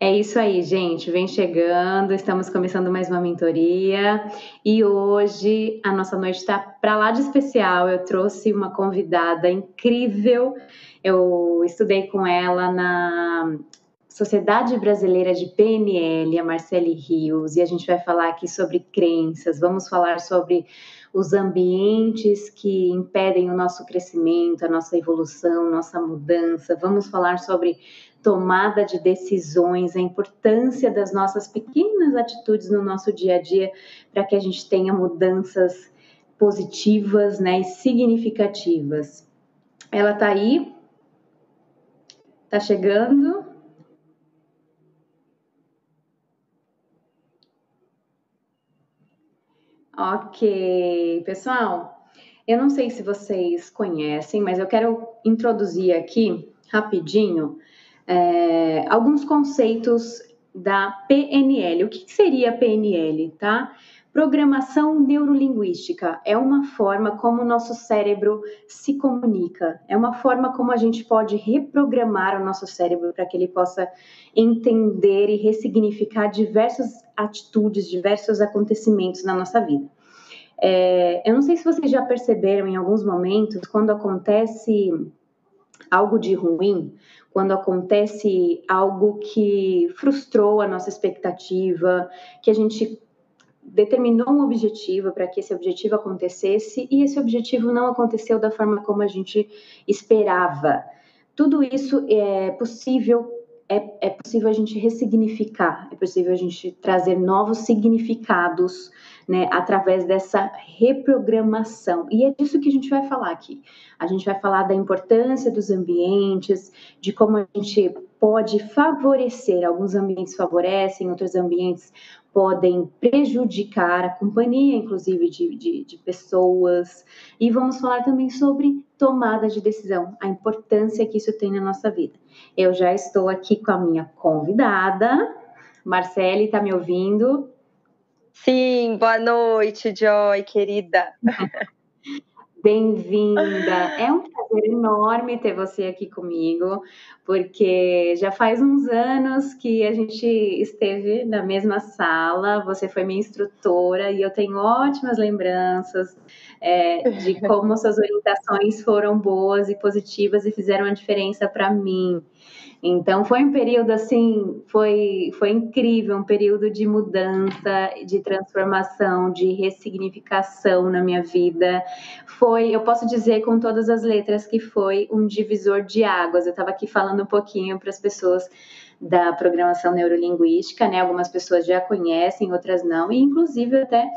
É isso aí, gente. Vem chegando, estamos começando mais uma mentoria e hoje a nossa noite está para lá de especial. Eu trouxe uma convidada incrível. Eu estudei com ela na Sociedade Brasileira de PNL, a Marcele Rios, e a gente vai falar aqui sobre crenças. Vamos falar sobre os ambientes que impedem o nosso crescimento, a nossa evolução, nossa mudança. Vamos falar sobre tomada de decisões, a importância das nossas pequenas atitudes no nosso dia a dia para que a gente tenha mudanças positivas né, e significativas. Ela está aí, está chegando. Ok, pessoal, eu não sei se vocês conhecem, mas eu quero introduzir aqui rapidinho é, alguns conceitos da PNL. O que seria PNL, tá? Programação neurolinguística é uma forma como o nosso cérebro se comunica, é uma forma como a gente pode reprogramar o nosso cérebro para que ele possa entender e ressignificar diversas atitudes, diversos acontecimentos na nossa vida. É, eu não sei se vocês já perceberam em alguns momentos, quando acontece algo de ruim, quando acontece algo que frustrou a nossa expectativa, que a gente determinou um objetivo para que esse objetivo acontecesse e esse objetivo não aconteceu da forma como a gente esperava. Tudo isso é possível é, é possível a gente ressignificar, é possível a gente trazer novos significados né, através dessa reprogramação. E é disso que a gente vai falar aqui. A gente vai falar da importância dos ambientes, de como a gente pode favorecer, alguns ambientes favorecem, outros ambientes podem prejudicar a companhia, inclusive de, de, de, pessoas. E vamos falar também sobre tomada de decisão, a importância que isso tem na nossa vida. Eu já estou aqui com a minha convidada, Marcele, está me ouvindo? Sim, boa noite, Joy, querida. Bem-vinda. É um prazer enorme ter você aqui comigo, porque já faz uns anos que a gente esteve na mesma sala. Você foi minha instrutora e eu tenho ótimas lembranças é, de como suas orientações foram boas e positivas e fizeram a diferença para mim. Então foi um período assim, foi, foi incrível, um período de mudança, de transformação, de ressignificação na minha vida. Foi, eu posso dizer com todas as letras que foi um divisor de águas. Eu estava aqui falando um pouquinho para as pessoas da programação neurolinguística, né? Algumas pessoas já conhecem, outras não, e inclusive até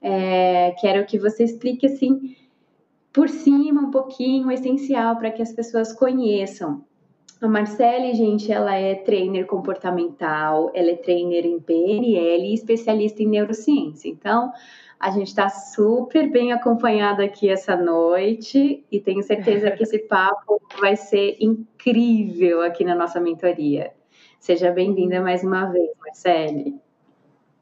é, quero que você explique assim por cima um pouquinho o essencial para que as pessoas conheçam. A Marcele, gente, ela é trainer comportamental, ela é trainer em PNL e especialista em neurociência. Então, a gente está super bem acompanhada aqui essa noite e tenho certeza que esse papo vai ser incrível aqui na nossa mentoria. Seja bem-vinda mais uma vez, Marcele.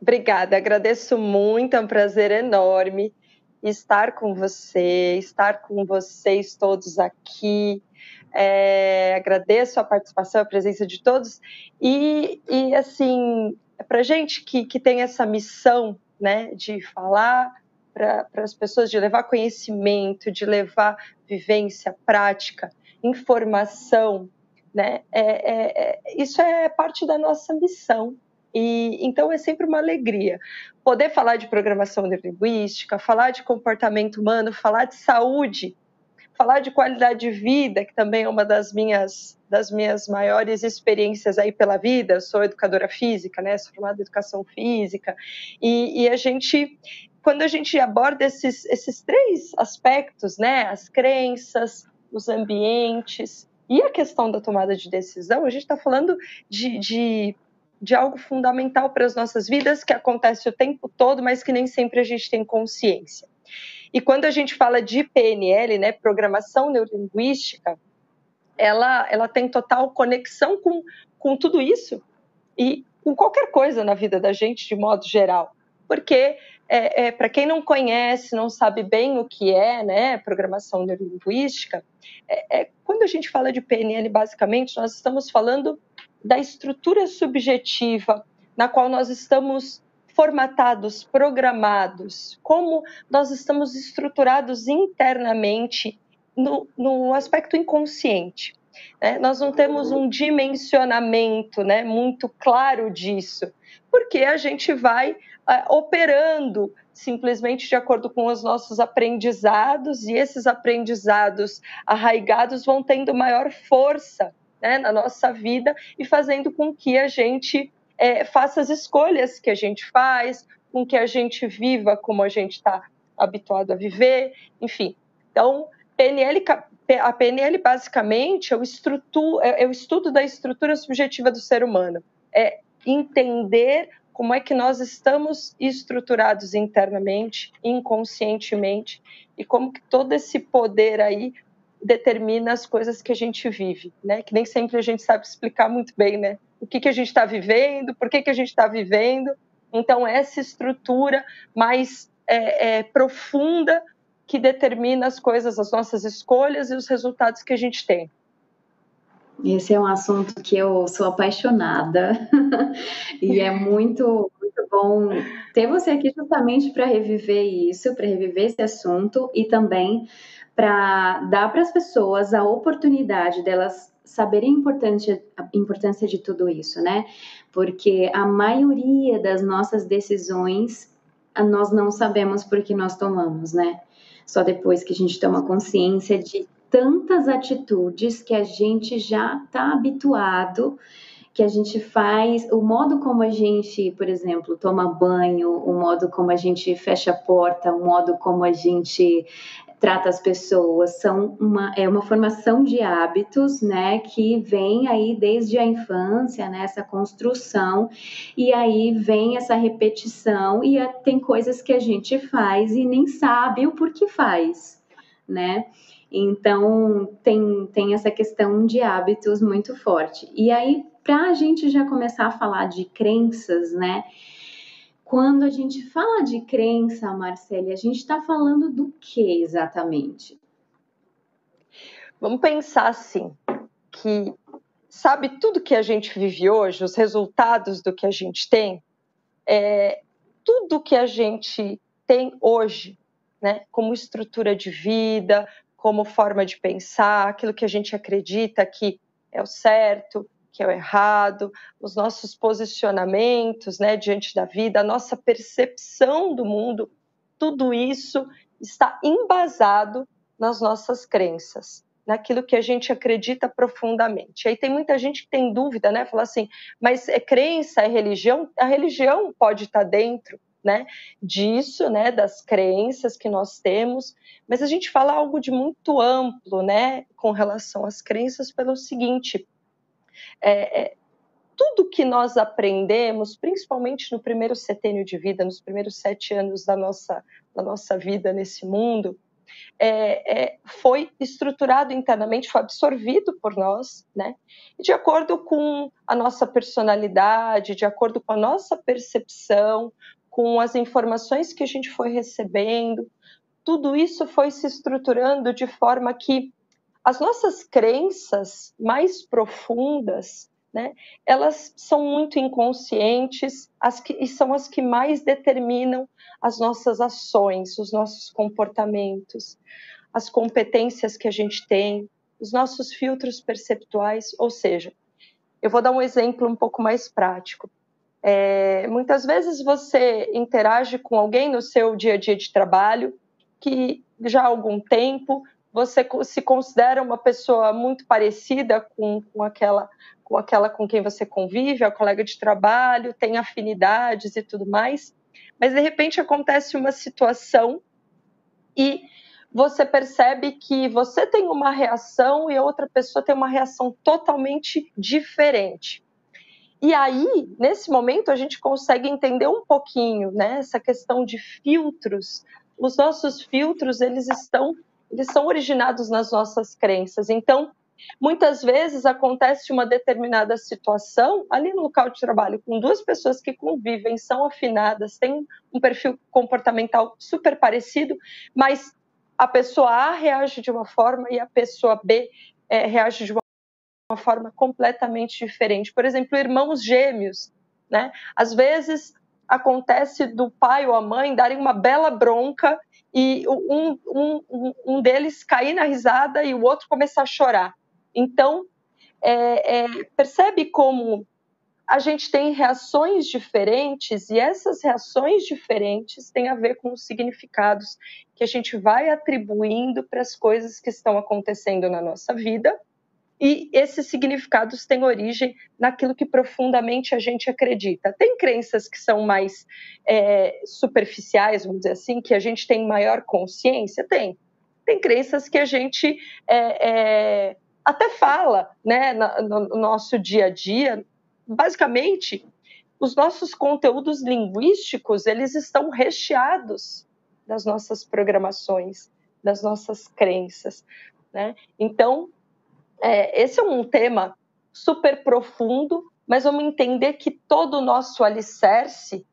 Obrigada, agradeço muito, é um prazer enorme estar com você, estar com vocês todos aqui. É, agradeço a participação, a presença de todos. E, e assim, para gente que, que tem essa missão né, de falar para as pessoas, de levar conhecimento, de levar vivência, prática, informação, né, é, é, é isso é parte da nossa missão. E, então é sempre uma alegria poder falar de programação neurolinguística, falar de comportamento humano, falar de saúde, falar de qualidade de vida, que também é uma das minhas das minhas maiores experiências aí pela vida. Eu sou educadora física, né? Sou formada em educação física e, e a gente quando a gente aborda esses, esses três aspectos, né, as crenças, os ambientes e a questão da tomada de decisão, a gente está falando de, de, de, algo fundamental para as nossas vidas que acontece o tempo todo, mas que nem sempre a gente tem consciência. E quando a gente fala de PNL, né, programação neurolinguística, ela, ela tem total conexão com, com tudo isso e com qualquer coisa na vida da gente de modo geral. Porque, é, é, para quem não conhece, não sabe bem o que é né, programação neurolinguística, é, é, quando a gente fala de PNL, basicamente, nós estamos falando da estrutura subjetiva na qual nós estamos formatados, programados, como nós estamos estruturados internamente no, no aspecto inconsciente. Né? Nós não temos um dimensionamento né, muito claro disso, porque a gente vai uh, operando simplesmente de acordo com os nossos aprendizados, e esses aprendizados arraigados vão tendo maior força né, na nossa vida e fazendo com que a gente é, faça as escolhas que a gente faz, com que a gente viva como a gente está habituado a viver, enfim. Então, PNL, a PNL basicamente é o, é, é o estudo da estrutura subjetiva do ser humano. É entender como é que nós estamos estruturados internamente, inconscientemente, e como que todo esse poder aí determina as coisas que a gente vive, né? Que nem sempre a gente sabe explicar muito bem, né? O que, que a gente está vivendo, por que, que a gente está vivendo. Então, essa estrutura mais é, é, profunda que determina as coisas, as nossas escolhas e os resultados que a gente tem. Esse é um assunto que eu sou apaixonada e é muito, muito bom ter você aqui justamente para reviver isso, para reviver esse assunto e também para dar para as pessoas a oportunidade delas saberem a importância, a importância de tudo isso, né? Porque a maioria das nossas decisões nós não sabemos por que nós tomamos, né? Só depois que a gente toma consciência de tantas atitudes que a gente já está habituado, que a gente faz, o modo como a gente, por exemplo, toma banho, o modo como a gente fecha a porta, o modo como a gente trata as pessoas, são uma, é uma formação de hábitos, né, que vem aí desde a infância, né, essa construção, e aí vem essa repetição, e a, tem coisas que a gente faz e nem sabe o porquê faz, né, então tem, tem essa questão de hábitos muito forte. E aí, para a gente já começar a falar de crenças, né, quando a gente fala de crença, Marcele, a gente está falando do que exatamente? Vamos pensar assim, que sabe tudo que a gente vive hoje, os resultados do que a gente tem, é, tudo que a gente tem hoje, né, como estrutura de vida, como forma de pensar, aquilo que a gente acredita que é o certo, que é o errado, os nossos posicionamentos né, diante da vida, a nossa percepção do mundo, tudo isso está embasado nas nossas crenças, naquilo que a gente acredita profundamente. Aí tem muita gente que tem dúvida, né? Fala assim, mas é crença, é religião? A religião pode estar dentro, né? Disso, né? Das crenças que nós temos, mas a gente fala algo de muito amplo, né? Com relação às crenças, pelo seguinte: é, é, tudo que nós aprendemos, principalmente no primeiro setênio de vida, nos primeiros sete anos da nossa, da nossa vida nesse mundo, é, é, foi estruturado internamente, foi absorvido por nós, né? de acordo com a nossa personalidade, de acordo com a nossa percepção, com as informações que a gente foi recebendo, tudo isso foi se estruturando de forma que as nossas crenças mais profundas, né, elas são muito inconscientes as que, e são as que mais determinam as nossas ações, os nossos comportamentos, as competências que a gente tem, os nossos filtros perceptuais. Ou seja, eu vou dar um exemplo um pouco mais prático. É, muitas vezes você interage com alguém no seu dia a dia de trabalho que já há algum tempo você se considera uma pessoa muito parecida com, com, aquela, com aquela com quem você convive, a colega de trabalho, tem afinidades e tudo mais, mas de repente acontece uma situação e você percebe que você tem uma reação e a outra pessoa tem uma reação totalmente diferente. E aí, nesse momento, a gente consegue entender um pouquinho, né, essa questão de filtros. Os nossos filtros, eles estão eles são originados nas nossas crenças. Então, muitas vezes acontece uma determinada situação ali no local de trabalho com duas pessoas que convivem, são afinadas, têm um perfil comportamental super parecido, mas a pessoa A reage de uma forma e a pessoa B é, reage de uma uma forma completamente diferente. Por exemplo, irmãos gêmeos, né? Às vezes acontece do pai ou a mãe darem uma bela bronca e um, um, um deles cair na risada e o outro começar a chorar. Então, é, é, percebe como a gente tem reações diferentes e essas reações diferentes têm a ver com os significados que a gente vai atribuindo para as coisas que estão acontecendo na nossa vida e esses significados têm origem naquilo que profundamente a gente acredita. Tem crenças que são mais é, superficiais, vamos dizer assim, que a gente tem maior consciência? Tem. Tem crenças que a gente é, é, até fala né, no, no nosso dia a dia. Basicamente, os nossos conteúdos linguísticos eles estão recheados das nossas programações, das nossas crenças. Né? Então, é, esse é um tema super profundo, mas vamos entender que todo o nosso alicerce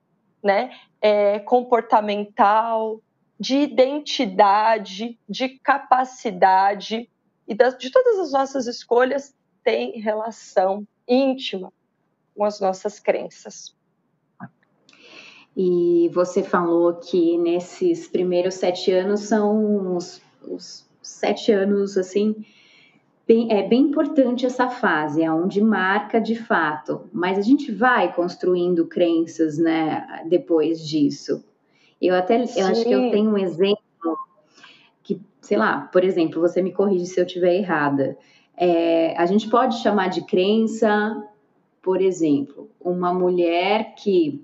né, é comportamental, de identidade, de capacidade e das, de todas as nossas escolhas tem relação íntima com as nossas crenças. E você falou que nesses primeiros sete anos são os, os sete anos assim bem, é bem importante essa fase, é onde marca de fato, mas a gente vai construindo crenças, né, depois disso. Eu até, eu acho que eu tenho um exemplo que, sei lá, por exemplo, você me corrige se eu estiver errada. É, a gente pode chamar de crença, por exemplo, uma mulher que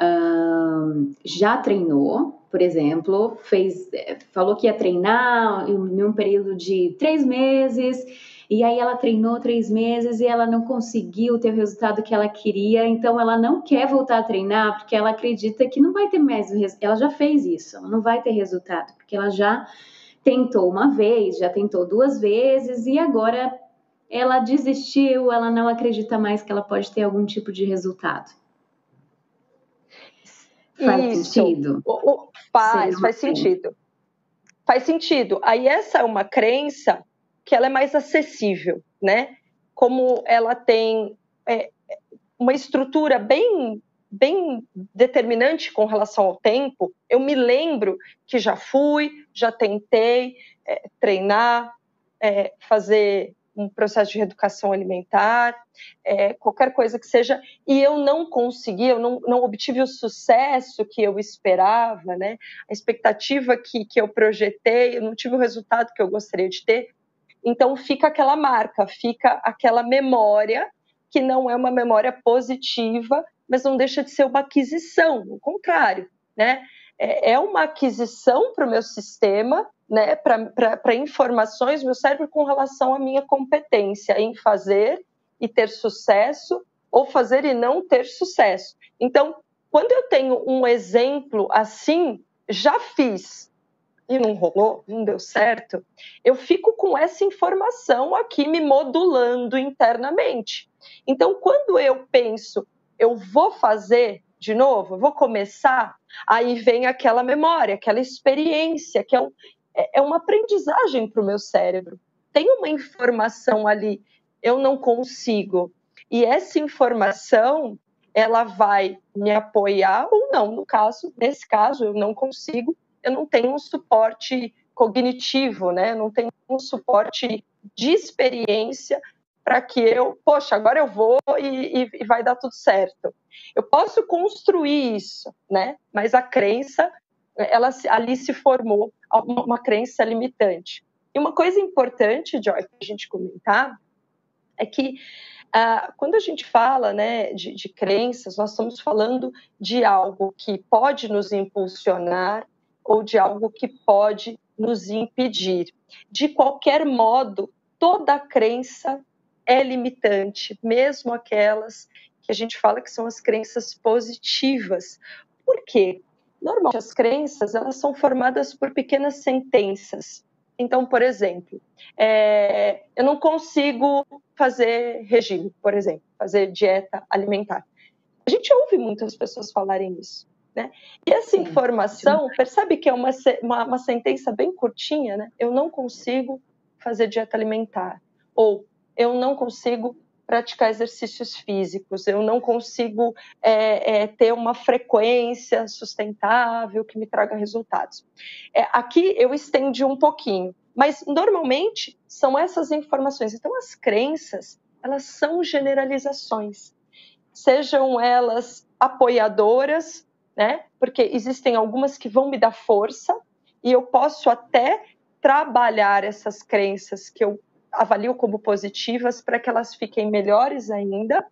hum, já treinou, por exemplo, fez, é, falou que ia treinar em um período de três meses, e aí ela treinou três meses e ela não conseguiu ter o resultado que ela queria, então ela não quer voltar a treinar porque ela acredita que não vai ter mais, ela já fez isso, não vai ter resultado, porque ela já tentou uma vez, já tentou duas vezes e agora ela desistiu, ela não acredita mais que ela pode ter algum tipo de resultado. Faz Isso. sentido? O, o, faz, faz sentido. Faz sentido. Aí essa é uma crença que ela é mais acessível, né? Como ela tem é, uma estrutura bem bem determinante com relação ao tempo. Eu me lembro que já fui, já tentei é, treinar, é, fazer um processo de reeducação alimentar, é, qualquer coisa que seja, e eu não consegui, eu não, não obtive o sucesso que eu esperava, né? A expectativa que, que eu projetei, eu não tive o resultado que eu gostaria de ter. Então fica aquela marca, fica aquela memória que não é uma memória positiva, mas não deixa de ser uma aquisição, o contrário, né? É, é uma aquisição para o meu sistema né, para informações meu cérebro com relação à minha competência em fazer e ter sucesso ou fazer e não ter sucesso. Então, quando eu tenho um exemplo assim, já fiz e não rolou, não deu certo, eu fico com essa informação aqui me modulando internamente. Então, quando eu penso, eu vou fazer de novo, vou começar, aí vem aquela memória, aquela experiência, que é um, é, é uma aprendizagem para o meu cérebro. Tem uma informação ali, eu não consigo. E essa informação, ela vai me apoiar ou não. No caso, nesse caso, eu não consigo, eu não tenho um suporte cognitivo, né? Eu não tenho um suporte de experiência para que eu, poxa, agora eu vou e, e, e, vai dar tudo certo. Eu posso construir isso, né? Mas a crença ela ali se formou uma, crença limitante. E uma coisa importante, Joy, para a gente comentar, é que ah, quando a gente fala né, de, de crenças, nós estamos falando de algo que pode nos impulsionar ou de algo que pode nos impedir. De qualquer modo, toda crença é limitante, mesmo aquelas que a gente fala que são as crenças positivas. Por quê? Normalmente as crenças elas são formadas por pequenas sentenças. Então, por exemplo, é, eu não consigo fazer regime, por exemplo, fazer dieta alimentar. A gente ouve muitas pessoas falarem isso. Né? E essa sim, informação, sim. percebe que é uma, uma, uma, sentença bem curtinha, né? Eu não consigo fazer dieta alimentar. Ou eu não consigo praticar exercícios físicos, eu não consigo é, é, ter uma frequência sustentável que me traga resultados. É, aqui eu estendi um pouquinho, mas normalmente são essas informações. Então, as crenças, elas são generalizações, sejam elas apoiadoras, né? Porque existem algumas que vão me dar força e eu posso até trabalhar essas crenças que eu avalio como positivas para que elas fiquem melhores ainda,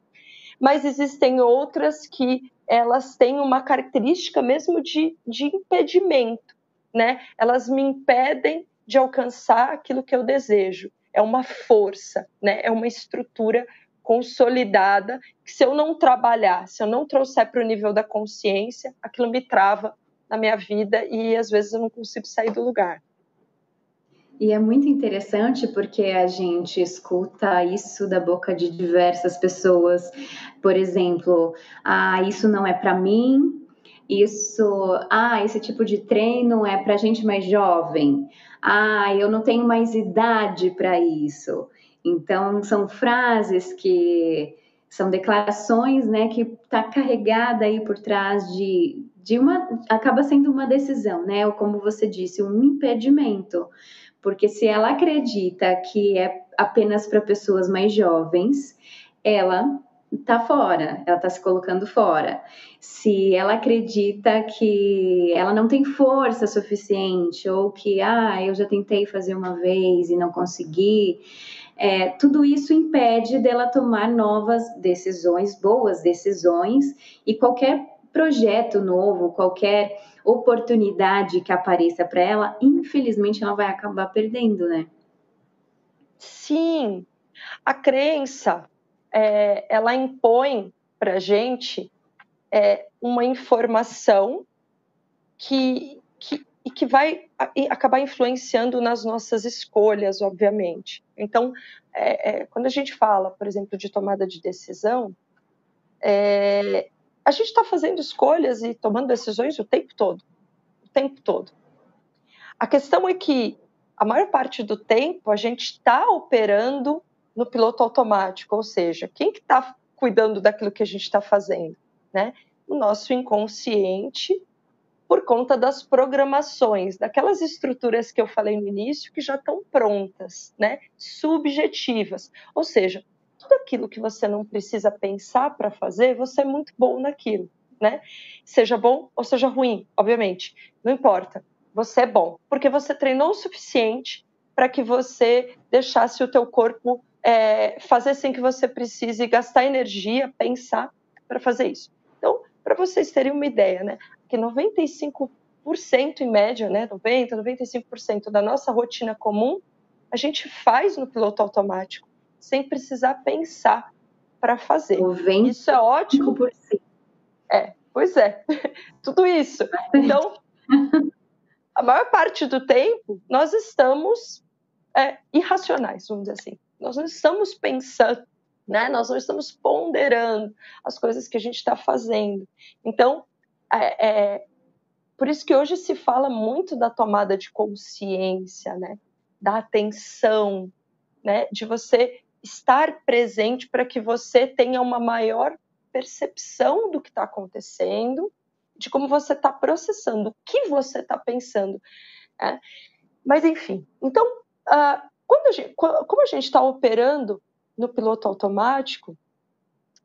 mas existem outras que elas têm uma característica mesmo de, de impedimento, né? Elas me impedem de alcançar aquilo que eu desejo. É uma força, né? É uma estrutura consolidada que se eu não trabalhar, se eu não trouxer para o nível da consciência, aquilo me trava na minha vida e às vezes eu não consigo sair do lugar. E é muito interessante porque a gente escuta isso da boca de diversas pessoas. Por exemplo, ah, isso não é para mim, isso, ah, esse tipo de treino é para gente mais jovem. Ah, eu não tenho mais idade para isso. Então, são frases que são declarações, né, que está carregada aí por trás de, de uma, acaba sendo uma decisão, né, ou como você disse, um impedimento. Porque se ela acredita que é apenas para pessoas mais jovens, ela está fora, ela está se colocando fora. Se ela acredita que ela não tem força suficiente, ou que, ah, eu já tentei fazer uma vez e não consegui, é, tudo isso impede dela tomar novas decisões, boas decisões, e qualquer projeto novo, qualquer oportunidade que apareça para ela, infelizmente ela vai acabar perdendo, né? Sim, a crença é, ela impõe para gente é, uma informação que, que, e que vai acabar influenciando nas nossas escolhas, obviamente. Então, é, é, quando a gente fala, por exemplo, de tomada de decisão, é, a gente está fazendo escolhas e tomando decisões o tempo todo. O tempo todo. A questão é que a maior parte do tempo a gente está operando no piloto automático, ou seja, quem que está cuidando daquilo que a gente está fazendo? Né? O nosso inconsciente, por conta das programações, daquelas estruturas que eu falei no início que já estão prontas, né? subjetivas. Ou seja, tudo aquilo que você não precisa pensar para fazer, você é muito bom naquilo, né? Seja bom ou seja ruim, obviamente, não importa. Você é bom, porque você treinou o suficiente para que você deixasse o teu corpo é, fazer sem que você precise gastar energia, pensar para fazer isso. Então, para vocês terem uma ideia, né? Que 95% em média, né, 90, 95% da nossa rotina comum, a gente faz no piloto automático sem precisar pensar para fazer. Isso é ótimo. Por si. É, pois é. Tudo isso. Então, a maior parte do tempo, nós estamos é, irracionais, vamos dizer assim. Nós não estamos pensando, né? Nós não estamos ponderando as coisas que a gente está fazendo. Então, é, é, por isso que hoje se fala muito da tomada de consciência, né? Da atenção, né? De você estar presente para que você tenha uma maior percepção do que está acontecendo, de como você está processando, o que você está pensando. Né? Mas, enfim, então, uh, a gente, como a gente está operando no piloto automático,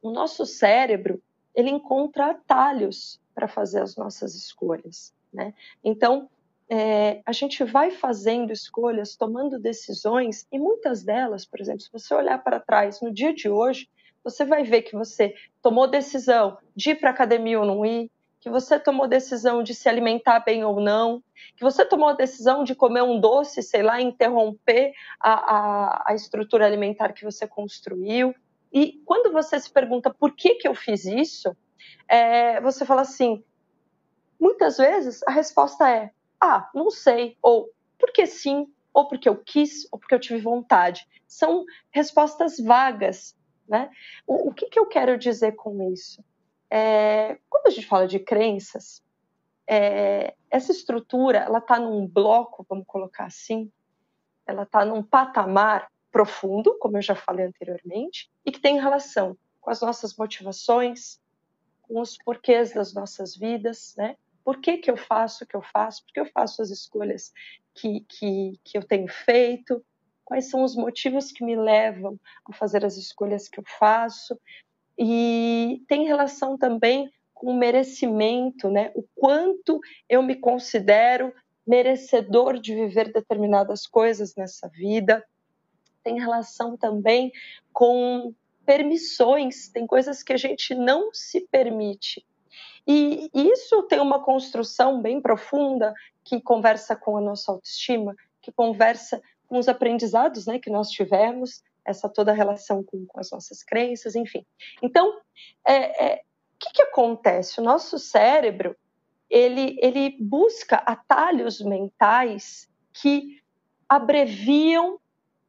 o nosso cérebro ele encontra atalhos para fazer as nossas escolhas. Né? Então, é, a gente vai fazendo escolhas, tomando decisões, e muitas delas, por exemplo, se você olhar para trás no dia de hoje, você vai ver que você tomou decisão de ir para a academia ou não ir, que você tomou decisão de se alimentar bem ou não, que você tomou a decisão de comer um doce, sei lá, interromper a, a, a estrutura alimentar que você construiu. E quando você se pergunta por que, que eu fiz isso, é, você fala assim, muitas vezes a resposta é ah, não sei, ou porque sim, ou porque eu quis, ou porque eu tive vontade. São respostas vagas. Né? O, o que, que eu quero dizer com isso? É, quando a gente fala de crenças, é, essa estrutura ela está num bloco, vamos colocar assim, ela está num patamar profundo, como eu já falei anteriormente, e que tem relação com as nossas motivações, com os porquês das nossas vidas, né? Por que, que eu faço o que eu faço? Por que eu faço as escolhas que, que, que eu tenho feito? Quais são os motivos que me levam a fazer as escolhas que eu faço? E tem relação também com o merecimento, né? O quanto eu me considero merecedor de viver determinadas coisas nessa vida. Tem relação também com permissões, tem coisas que a gente não se permite. E isso tem uma construção bem profunda que conversa com a nossa autoestima, que conversa com os aprendizados né, que nós tivemos, essa toda relação com, com as nossas crenças, enfim. Então, é, é, o que, que acontece? O nosso cérebro ele, ele busca atalhos mentais que abreviam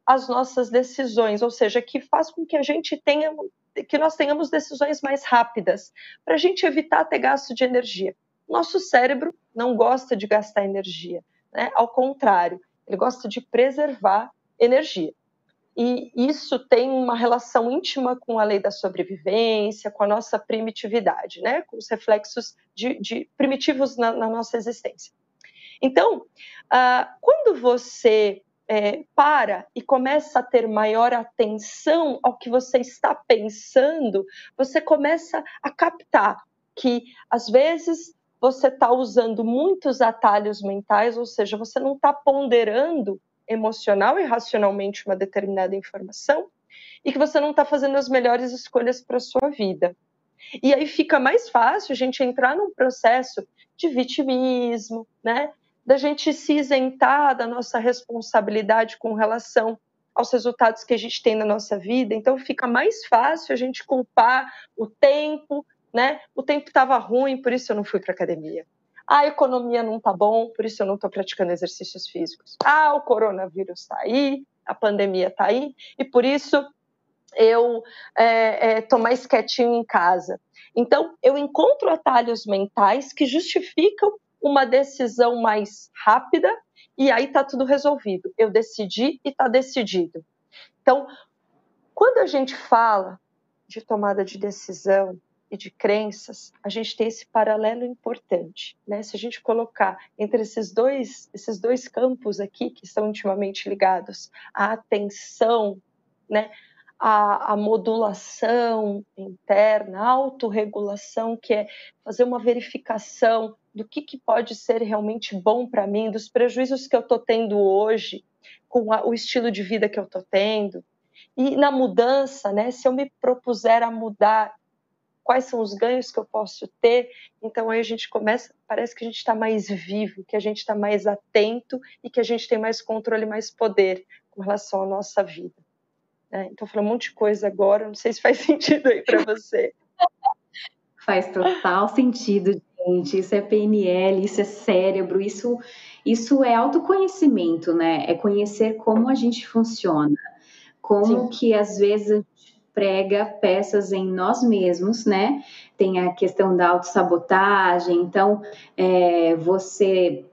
as nossas decisões, ou seja, que faz com que a gente tenha, que nós tenhamos decisões mais rápidas, para a gente evitar ter gasto de energia. Nosso cérebro não gosta de gastar energia, né? Ao contrário, ele gosta de preservar energia e isso tem uma relação íntima com a lei da sobrevivência, com a nossa primitividade, né? com os reflexos de, de primitivos na, na, nossa existência. Então, uh, quando você é, para e começa a ter maior atenção ao que você está pensando, você começa a captar que, às vezes, você está usando muitos atalhos mentais, ou seja, você não está ponderando emocional e racionalmente uma determinada informação e que você não está fazendo as melhores escolhas para sua vida. E aí fica mais fácil a gente entrar num processo de vitimismo, né? Da gente se isentar da nossa responsabilidade com relação aos resultados que a gente tem na nossa vida. Então fica mais fácil a gente culpar o tempo, né? O tempo estava ruim, por isso eu não fui para academia a economia não está bom, por isso eu não estou praticando exercícios físicos. Ah, o coronavírus está aí, a pandemia está aí, e por isso eu estou é, é, mais quietinho em casa. Então, eu encontro atalhos mentais que justificam uma decisão mais rápida e aí está tudo resolvido. Eu decidi e está decidido. Então, quando a gente fala de tomada de decisão, e de crenças, a gente tem esse paralelo importante, né? Se a gente colocar entre esses dois, esses dois campos aqui que estão intimamente ligados, a atenção, né? A, a modulação interna, a autorregulação, que é fazer uma verificação do que, que pode ser realmente bom para mim, dos prejuízos que eu estou tendo hoje, com a, o estilo de vida que eu estou tendo. E na mudança, né, se eu me propuser a mudar quais são os ganhos que eu posso ter. Então aí a gente começa, parece que a gente está mais vivo, que a gente está mais atento e que a gente tem mais controle, mais poder com relação à nossa vida. Né? Então falando um monte de coisa agora, não sei se faz sentido aí para você. Faz total sentido, gente. Isso é PNL, isso é cérebro, isso, isso é autoconhecimento, né? É conhecer como a gente funciona, como Sim. que às vezes prega peças em nós mesmos, né? Tem a questão da autossabotagem, então é, você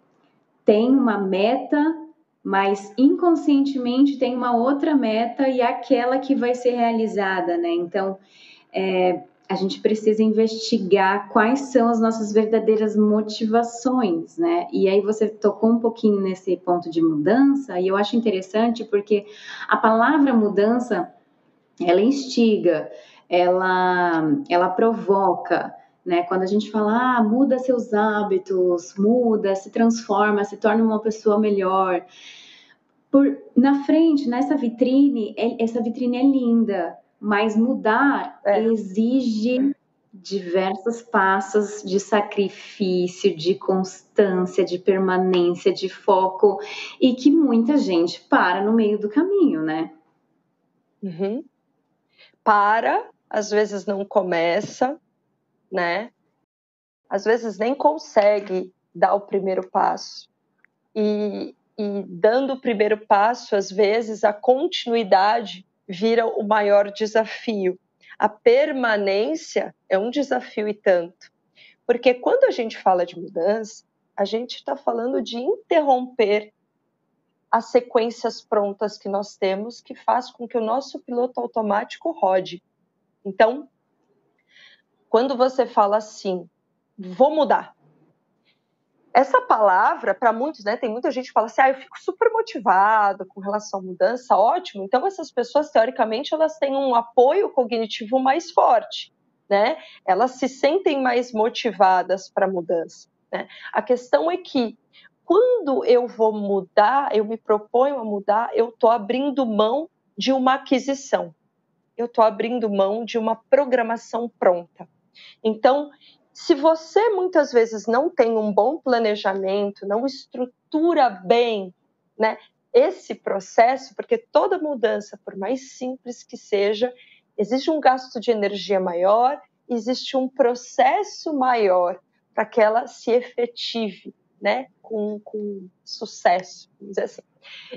tem uma meta, mas inconscientemente tem uma outra meta e aquela que vai ser realizada, né? Então é, a gente precisa investigar quais são as nossas verdadeiras motivações, né? E aí você tocou um pouquinho nesse ponto de mudança, e eu acho interessante porque a palavra mudança ela instiga, ela, ela provoca, né? Quando a gente fala, ah, muda seus hábitos, muda, se transforma, se torna uma pessoa melhor. Por, na frente, nessa vitrine, é, essa vitrine é linda, mas mudar é. exige diversos passos de sacrifício, de constância, de permanência, de foco, e que muita gente para no meio do caminho, né? Uhum para, às vezes não começa, né? Às vezes nem consegue dar o primeiro passo. E, e dando o primeiro passo, às vezes a continuidade vira o maior desafio. A permanência é um desafio e tanto. Porque quando a gente fala de mudança, a gente está falando de interromper as sequências prontas que nós temos, que faz com que o nosso piloto automático rode. Então, quando você fala assim, vou mudar. Essa palavra, para muitos, né, tem muita gente que fala assim, ah, eu fico super motivado com relação à mudança, ótimo. Então, essas pessoas, teoricamente, elas têm um apoio cognitivo mais forte, né? Elas se sentem mais motivadas para a mudança. Né? A questão é que quando eu vou mudar, eu me proponho a mudar, eu estou abrindo mão de uma aquisição, eu estou abrindo mão de uma programação pronta. Então, se você muitas vezes não tem um bom planejamento, não estrutura bem né, esse processo, porque toda mudança, por mais simples que seja, existe um gasto de energia maior, existe um processo maior para que ela se efetive né, com, com sucesso, vamos dizer assim.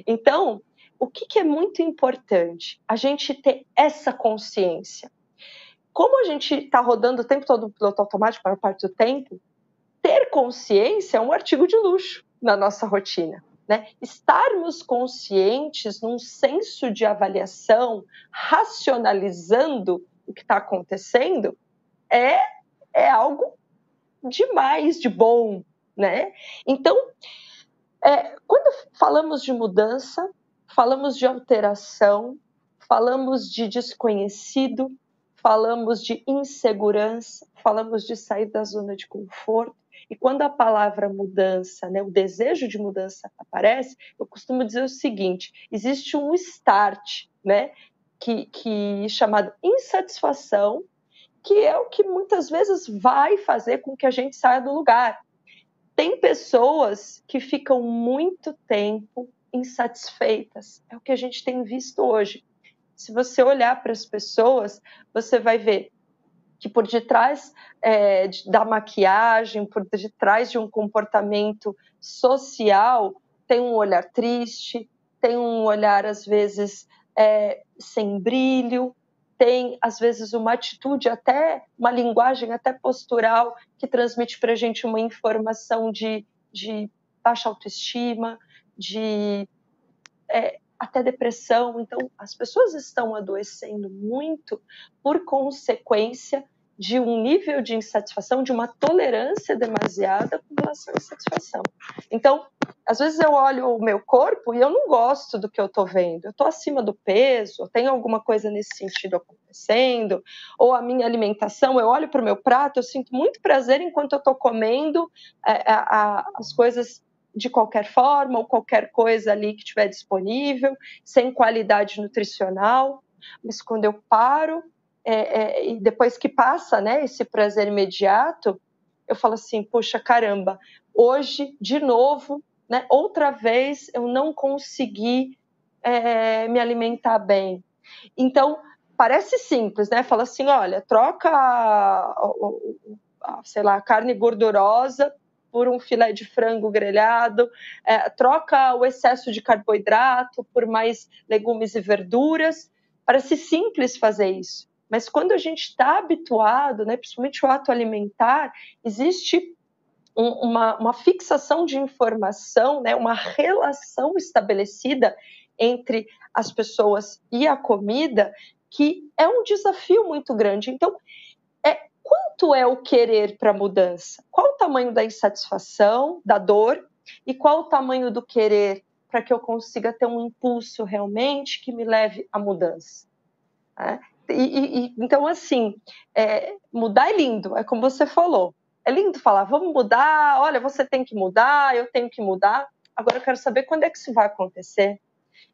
Então, o que, que é muito importante? A gente ter essa consciência. Como a gente está rodando o tempo todo no piloto automático, maior parte do tempo, ter consciência é um artigo de luxo na nossa rotina. Né? Estarmos conscientes num senso de avaliação, racionalizando o que está acontecendo, é, é algo demais de bom, né? Então, é, quando falamos de mudança, falamos de alteração, falamos de desconhecido, falamos de insegurança, falamos de sair da zona de conforto. E quando a palavra mudança, né, o desejo de mudança aparece, eu costumo dizer o seguinte: existe um start, né, que, que chamado insatisfação, que é o que muitas vezes vai fazer com que a gente saia do lugar. Tem pessoas que ficam muito tempo insatisfeitas. É o que a gente tem visto hoje. Se você olhar para as pessoas, você vai ver que por detrás é, da maquiagem, por detrás de um comportamento social, tem um olhar triste, tem um olhar às vezes é, sem brilho, tem, às vezes, uma atitude, até uma linguagem até postural, que transmite para a gente uma informação de, de baixa autoestima, de é, até depressão. Então, as pessoas estão adoecendo muito por consequência de um nível de insatisfação, de uma tolerância demasiada com relação à insatisfação. Então, às vezes eu olho o meu corpo e eu não gosto do que eu estou vendo. Eu estou acima do peso, tem alguma coisa nesse sentido acontecendo, ou a minha alimentação, eu olho para o meu prato, eu sinto muito prazer enquanto eu estou comendo é, a, as coisas de qualquer forma, ou qualquer coisa ali que estiver disponível, sem qualidade nutricional. Mas quando eu paro é, é, e depois que passa né, esse prazer imediato, eu falo assim, puxa caramba, hoje, de novo, né, outra vez eu não consegui é, me alimentar bem. Então, parece simples, né? Fala assim, olha, troca, a, a, sei lá, carne gordurosa por um filé de frango grelhado, é, troca o excesso de carboidrato por mais legumes e verduras. Parece simples fazer isso. Mas quando a gente está habituado, né, principalmente o ato alimentar, existe um, uma, uma fixação de informação, né, uma relação estabelecida entre as pessoas e a comida que é um desafio muito grande. Então, quanto é o querer para a mudança? Qual o tamanho da insatisfação, da dor e qual o tamanho do querer para que eu consiga ter um impulso realmente que me leve à mudança? É? E, e, então, assim, é, mudar é lindo, é como você falou. É lindo falar, vamos mudar, olha, você tem que mudar, eu tenho que mudar. Agora eu quero saber quando é que isso vai acontecer.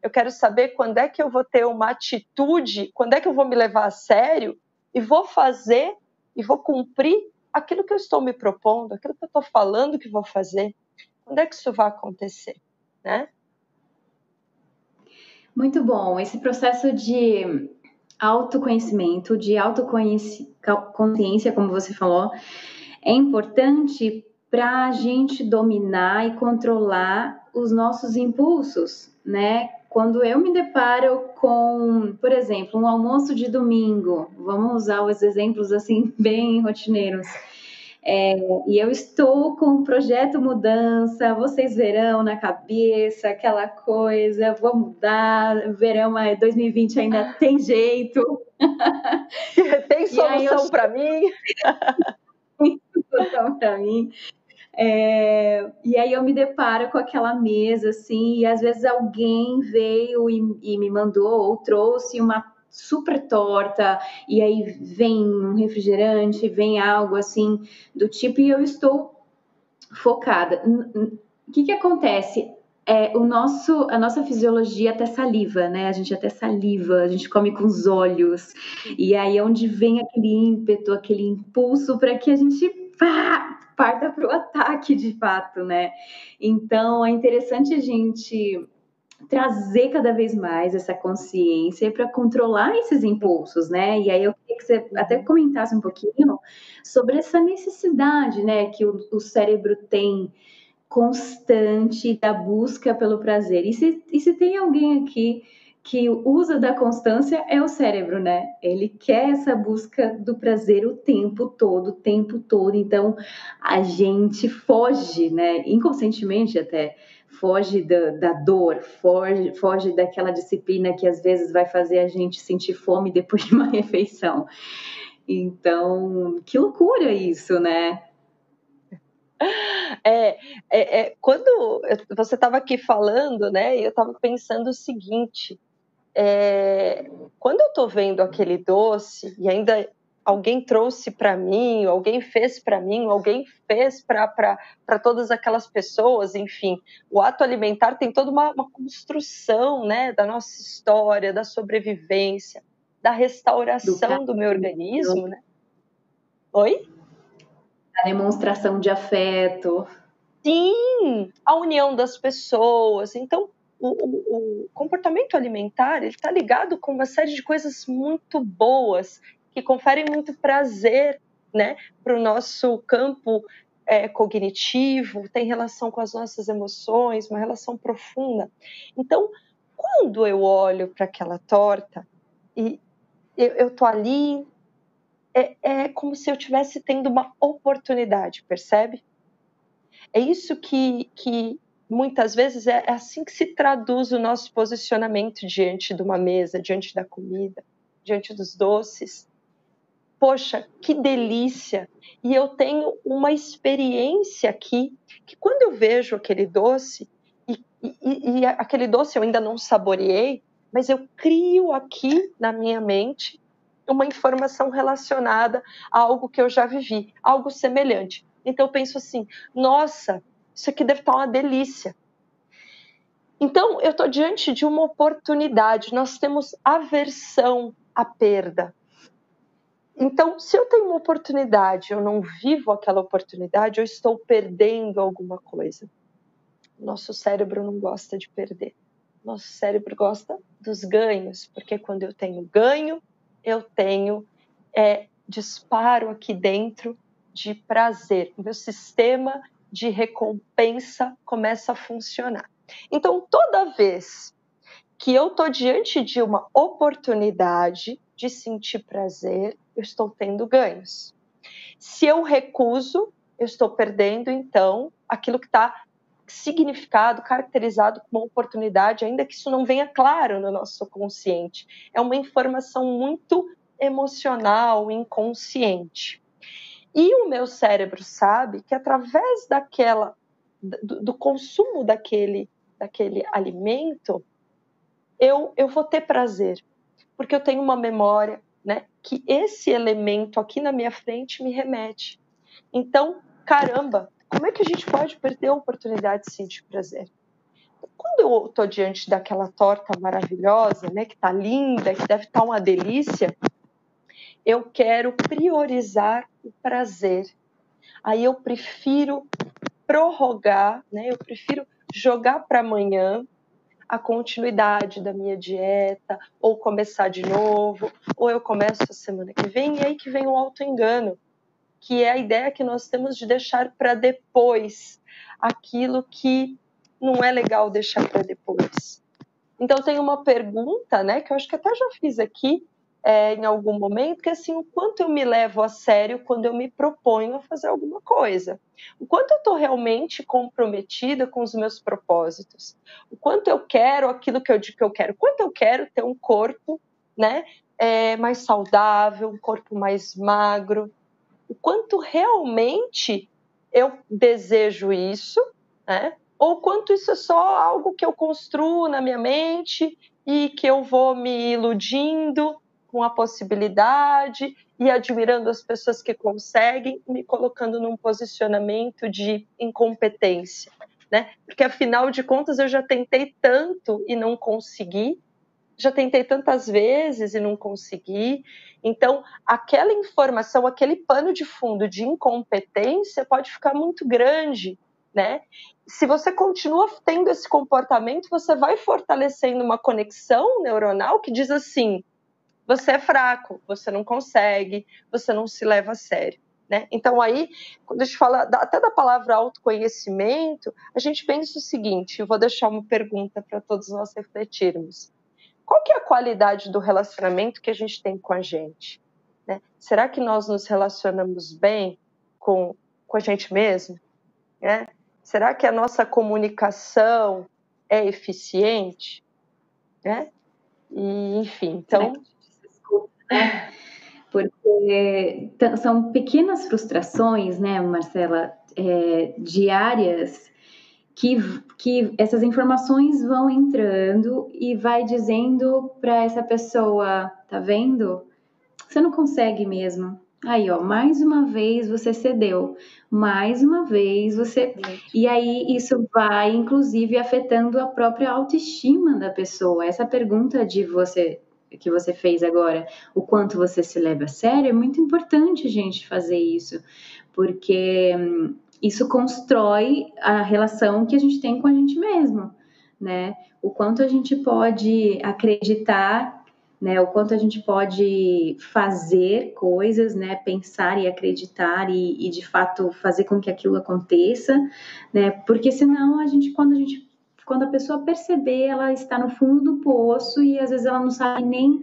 Eu quero saber quando é que eu vou ter uma atitude, quando é que eu vou me levar a sério e vou fazer e vou cumprir aquilo que eu estou me propondo, aquilo que eu estou falando que vou fazer. Quando é que isso vai acontecer, né? Muito bom. Esse processo de autoconhecimento, de autoconsciência, como você falou, é importante para a gente dominar e controlar os nossos impulsos, né? Quando eu me deparo com, por exemplo, um almoço de domingo, vamos usar os exemplos assim bem rotineiros. É, e eu estou com o projeto mudança, vocês verão na cabeça aquela coisa, vou mudar, verão, 2020 ainda tem jeito. tem solução para mim? tem solução para mim. É, e aí eu me deparo com aquela mesa, assim, e às vezes alguém veio e, e me mandou ou trouxe uma super torta, e aí vem um refrigerante, vem algo assim do tipo, e eu estou focada. O que, que acontece? É, o nosso, a nossa fisiologia até saliva, né? A gente até saliva, a gente come com os olhos. E aí é onde vem aquele ímpeto, aquele impulso para que a gente pá, parta para o ataque de fato, né? Então é interessante a gente trazer cada vez mais essa consciência para controlar esses impulsos, né? E aí eu queria que você até comentasse um pouquinho sobre essa necessidade, né, que o, o cérebro tem constante da busca pelo prazer. E se, e se tem alguém aqui que usa da constância é o cérebro, né? Ele quer essa busca do prazer o tempo todo, o tempo todo. Então a gente foge, né? Inconscientemente até foge da, da dor, foge, foge daquela disciplina que às vezes vai fazer a gente sentir fome depois de uma refeição. Então, que loucura isso, né? É, é, é quando você estava aqui falando, né? Eu estava pensando o seguinte: é, quando eu estou vendo aquele doce e ainda alguém trouxe para mim, alguém fez para mim, alguém fez para todas aquelas pessoas, enfim. O ato alimentar tem toda uma, uma construção né, da nossa história, da sobrevivência, da restauração do, do meu organismo. Né? Oi? A demonstração de afeto. Sim, a união das pessoas. Então, o, o, o comportamento alimentar está ligado com uma série de coisas muito boas que conferem muito prazer né, para o nosso campo é, cognitivo, tem relação com as nossas emoções, uma relação profunda. Então, quando eu olho para aquela torta e eu estou ali, é, é como se eu estivesse tendo uma oportunidade, percebe? É isso que, que muitas vezes é, é assim que se traduz o nosso posicionamento diante de uma mesa, diante da comida, diante dos doces poxa, que delícia! E eu tenho uma experiência aqui que quando eu vejo aquele doce, e, e, e aquele doce eu ainda não saboreei, mas eu crio aqui na minha mente uma informação relacionada a algo que eu já vivi, algo semelhante. Então eu penso assim: nossa, isso aqui deve estar uma delícia. Então eu estou diante de uma oportunidade. Nós temos aversão à perda. Então, se eu tenho uma oportunidade, eu não vivo aquela oportunidade, eu estou perdendo alguma coisa. Nosso cérebro não gosta de perder. Nosso cérebro gosta dos ganhos, porque quando eu tenho ganho, eu tenho é, disparo aqui dentro de prazer. Meu sistema de recompensa começa a funcionar. Então, toda vez que eu estou diante de uma oportunidade de sentir prazer, eu estou tendo ganhos. Se eu recuso, eu estou perdendo, então, aquilo que está significado, caracterizado como oportunidade, ainda que isso não venha claro no nosso consciente. É uma informação muito emocional, inconsciente. E o meu cérebro sabe que através daquela do, do consumo daquele daquele alimento, eu, eu vou ter prazer, porque eu tenho uma memória, né, que esse elemento aqui na minha frente me remete. Então, caramba, como é que a gente pode perder a oportunidade de sentir prazer? Quando eu estou diante daquela torta maravilhosa, né, que está linda, que deve estar tá uma delícia, eu quero priorizar o prazer. Aí eu prefiro prorrogar, né, eu prefiro jogar para amanhã a continuidade da minha dieta, ou começar de novo, ou eu começo a semana que vem, e aí que vem o auto-engano, que é a ideia que nós temos de deixar para depois aquilo que não é legal deixar para depois. Então tem uma pergunta, né, que eu acho que até já fiz aqui, é, em algum momento, que assim, o quanto eu me levo a sério quando eu me proponho a fazer alguma coisa. O quanto eu estou realmente comprometida com os meus propósitos. O quanto eu quero aquilo que eu digo que eu quero. O quanto eu quero ter um corpo né, é, mais saudável, um corpo mais magro. O quanto realmente eu desejo isso, né? ou quanto isso é só algo que eu construo na minha mente e que eu vou me iludindo com a possibilidade e admirando as pessoas que conseguem, me colocando num posicionamento de incompetência, né? Porque afinal de contas eu já tentei tanto e não consegui, já tentei tantas vezes e não consegui. Então, aquela informação, aquele pano de fundo de incompetência pode ficar muito grande, né? Se você continua tendo esse comportamento, você vai fortalecendo uma conexão neuronal que diz assim: você é fraco, você não consegue, você não se leva a sério. Né? Então, aí, quando a gente fala até da palavra autoconhecimento, a gente pensa o seguinte: eu vou deixar uma pergunta para todos nós refletirmos. Qual que é a qualidade do relacionamento que a gente tem com a gente? Né? Será que nós nos relacionamos bem com, com a gente mesmo? Né? Será que a nossa comunicação é eficiente? Né? E, enfim, então né? Porque são pequenas frustrações, né, Marcela, é, diárias, que, que essas informações vão entrando e vai dizendo para essa pessoa, tá vendo? Você não consegue mesmo. Aí, ó, mais uma vez você cedeu, mais uma vez você. E aí, isso vai, inclusive, afetando a própria autoestima da pessoa. Essa pergunta de você que você fez agora, o quanto você se leva a sério, é muito importante a gente fazer isso, porque hum, isso constrói a relação que a gente tem com a gente mesmo, né? O quanto a gente pode acreditar, né? O quanto a gente pode fazer coisas, né? Pensar e acreditar e, e de fato fazer com que aquilo aconteça, né? Porque senão a gente, quando a gente quando a pessoa perceber, ela está no fundo do poço e às vezes ela não sabe nem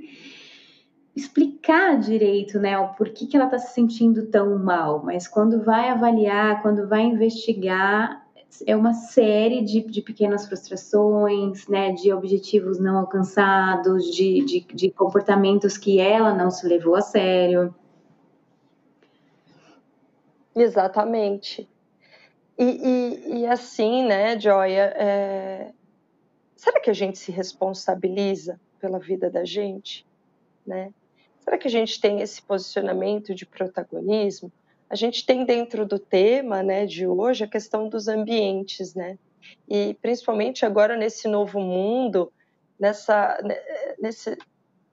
explicar direito, né, o porquê que ela está se sentindo tão mal. Mas quando vai avaliar, quando vai investigar, é uma série de, de pequenas frustrações, né, de objetivos não alcançados, de, de, de comportamentos que ela não se levou a sério. Exatamente. E, e, e assim, né, Joia, é... será que a gente se responsabiliza pela vida da gente? Né? Será que a gente tem esse posicionamento de protagonismo? A gente tem dentro do tema né, de hoje a questão dos ambientes, né? E principalmente agora nesse novo mundo, nessa, né, nesse,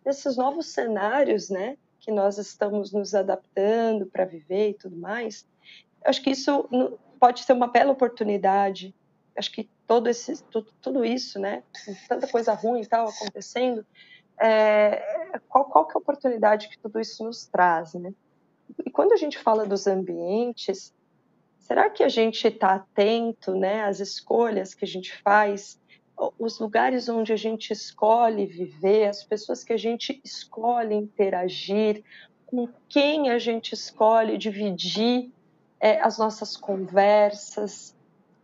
nesses novos cenários, né? Que nós estamos nos adaptando para viver e tudo mais. Acho que isso pode ser uma bela oportunidade. Acho que todo esse, tudo, tudo isso, né, tanta coisa ruim e tal acontecendo, é, qual, qual que é a oportunidade que tudo isso nos traz, né? E quando a gente fala dos ambientes, será que a gente está atento, né, às escolhas que a gente faz, os lugares onde a gente escolhe viver, as pessoas que a gente escolhe interagir, com quem a gente escolhe dividir é, as nossas conversas,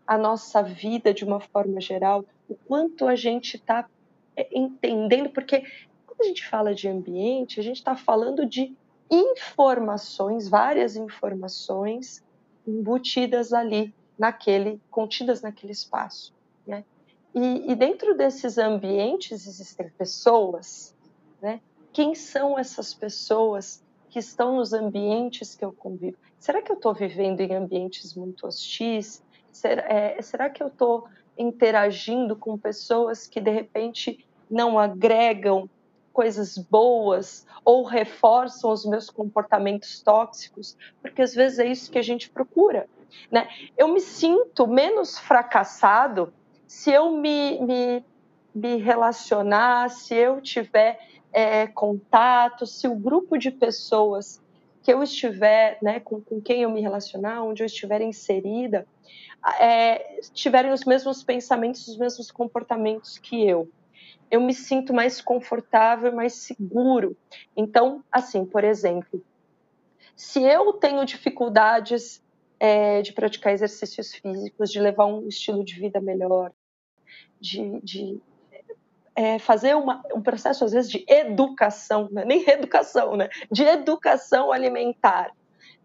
a nossa vida de uma forma geral, o quanto a gente está é, entendendo, porque quando a gente fala de ambiente, a gente está falando de informações, várias informações embutidas ali, naquele, contidas naquele espaço. Né? E, e dentro desses ambientes existem pessoas, né? Quem são essas pessoas que estão nos ambientes que eu convivo? Será que eu estou vivendo em ambientes muito hostis? Será, é, será que eu estou interagindo com pessoas que de repente não agregam coisas boas ou reforçam os meus comportamentos tóxicos? Porque às vezes é isso que a gente procura. Né? Eu me sinto menos fracassado se eu me, me, me relacionar, se eu tiver é, contato, se o grupo de pessoas que eu estiver, né, com, com quem eu me relacionar, onde eu estiver inserida, é, tiverem os mesmos pensamentos, os mesmos comportamentos que eu. eu me sinto mais confortável, mais seguro. Então, assim, por exemplo, se eu tenho dificuldades é, de praticar exercícios físicos, de levar um estilo de vida melhor, de, de é, fazer uma, um processo, às vezes, de educação, né? nem reeducação, né? de educação alimentar.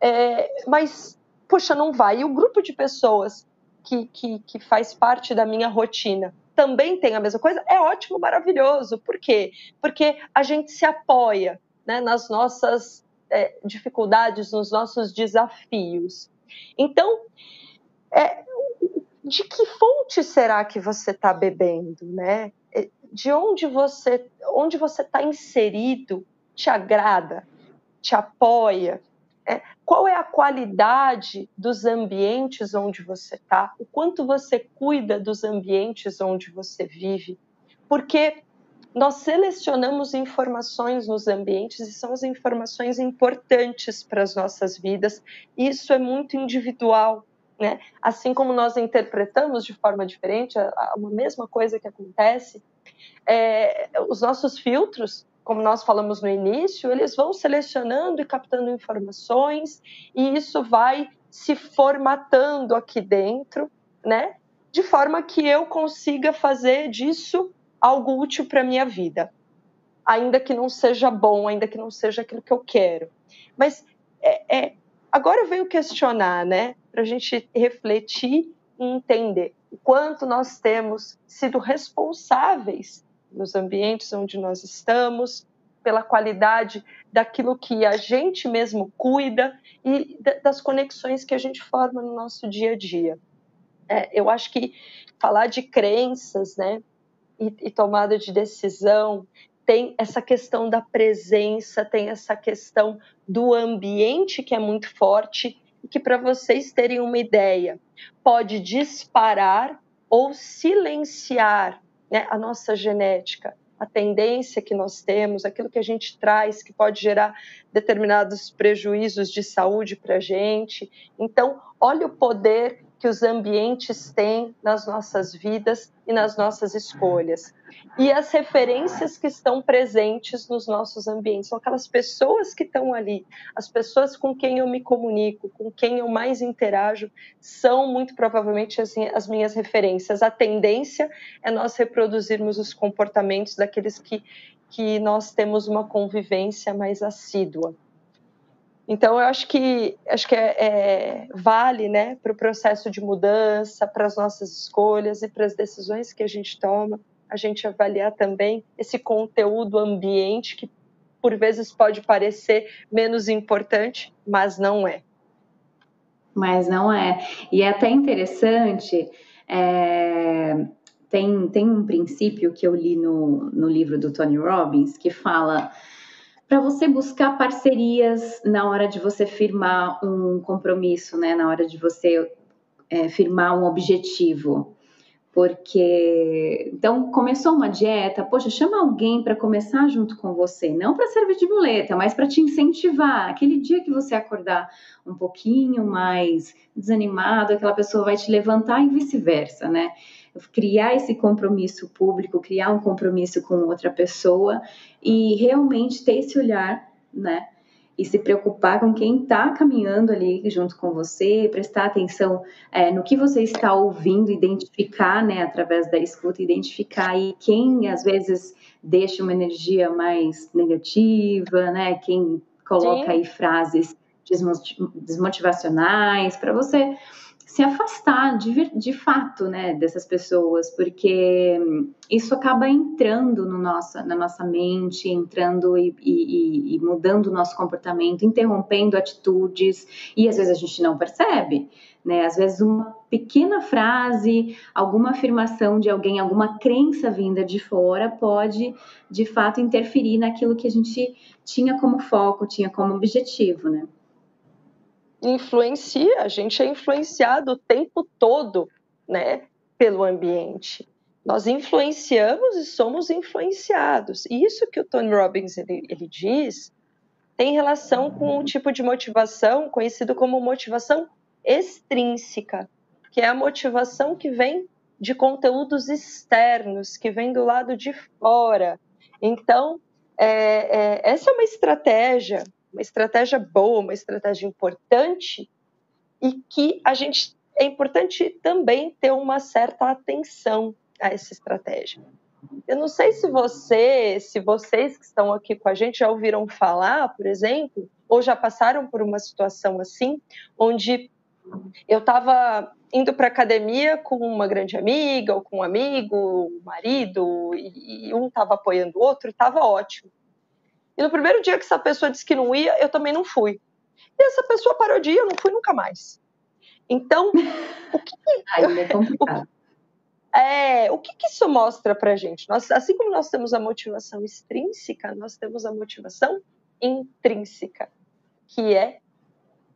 É, mas, puxa, não vai. E o grupo de pessoas que, que, que faz parte da minha rotina também tem a mesma coisa, é ótimo, maravilhoso. Por quê? Porque a gente se apoia né, nas nossas é, dificuldades, nos nossos desafios. Então, é, de que fonte será que você está bebendo, né? De onde você, onde você está inserido, te agrada, te apoia, é, qual é a qualidade dos ambientes onde você está, o quanto você cuida dos ambientes onde você vive, porque nós selecionamos informações nos ambientes e são as informações importantes para as nossas vidas, isso é muito individual. Né? Assim como nós interpretamos de forma diferente a, a uma mesma coisa que acontece, é, os nossos filtros como nós falamos no início, eles vão selecionando e captando informações e isso vai se formatando aqui dentro, né? De forma que eu consiga fazer disso algo útil para minha vida, ainda que não seja bom, ainda que não seja aquilo que eu quero. Mas é, é agora eu venho questionar, né? Para a gente refletir e entender o quanto nós temos sido responsáveis nos ambientes onde nós estamos, pela qualidade daquilo que a gente mesmo cuida e das conexões que a gente forma no nosso dia a dia. É, eu acho que falar de crenças, né, e, e tomada de decisão tem essa questão da presença, tem essa questão do ambiente que é muito forte que para vocês terem uma ideia pode disparar ou silenciar né, a nossa genética, a tendência que nós temos, aquilo que a gente traz, que pode gerar determinados prejuízos de saúde para a gente. Então, olha o poder que os ambientes têm nas nossas vidas e nas nossas escolhas. E as referências que estão presentes nos nossos ambientes, são aquelas pessoas que estão ali, as pessoas com quem eu me comunico, com quem eu mais interajo, são muito provavelmente as, as minhas referências. A tendência é nós reproduzirmos os comportamentos daqueles que, que nós temos uma convivência mais assídua. Então, eu acho que, acho que é, é vale né, para o processo de mudança, para as nossas escolhas e para as decisões que a gente toma, a gente avaliar também esse conteúdo ambiente que, por vezes, pode parecer menos importante, mas não é. Mas não é. E é até interessante. É, tem, tem um princípio que eu li no, no livro do Tony Robbins que fala para você buscar parcerias na hora de você firmar um compromisso, né? Na hora de você é, firmar um objetivo. Porque então começou uma dieta, poxa, chama alguém para começar junto com você, não para servir de muleta, mas para te incentivar. Aquele dia que você acordar um pouquinho mais desanimado, aquela pessoa vai te levantar e vice-versa, né? Criar esse compromisso público, criar um compromisso com outra pessoa e realmente ter esse olhar, né? E se preocupar com quem está caminhando ali junto com você, prestar atenção é, no que você está ouvindo, identificar, né, através da escuta, identificar aí quem às vezes deixa uma energia mais negativa, né, quem coloca Sim. aí frases desmotivacionais, para você se afastar de, de fato, né, dessas pessoas, porque isso acaba entrando no nossa, na nossa mente, entrando e, e, e mudando o nosso comportamento, interrompendo atitudes, e às vezes a gente não percebe, né? Às vezes uma pequena frase, alguma afirmação de alguém, alguma crença vinda de fora pode, de fato, interferir naquilo que a gente tinha como foco, tinha como objetivo, né? Influencia, a gente é influenciado o tempo todo, né, pelo ambiente. Nós influenciamos e somos influenciados. E isso que o Tony Robbins ele, ele diz tem relação com um tipo de motivação conhecido como motivação extrínseca, que é a motivação que vem de conteúdos externos que vêm do lado de fora. Então, é, é, essa é uma estratégia, uma estratégia boa, uma estratégia importante e que a gente é importante também ter uma certa atenção a essa estratégia. Eu não sei se você, se vocês que estão aqui com a gente já ouviram falar, por exemplo, ou já passaram por uma situação assim, onde eu estava indo para academia com uma grande amiga ou com um amigo, um marido, e, um estava apoiando o outro estava ótimo. E no primeiro dia que essa pessoa disse que não ia, eu também não fui. E essa pessoa parou de ir, eu não fui nunca mais. Então, o que, Ai, é complicado. É, o que, que isso mostra para a gente? Nós, assim como nós temos a motivação extrínseca, nós temos a motivação intrínseca, que é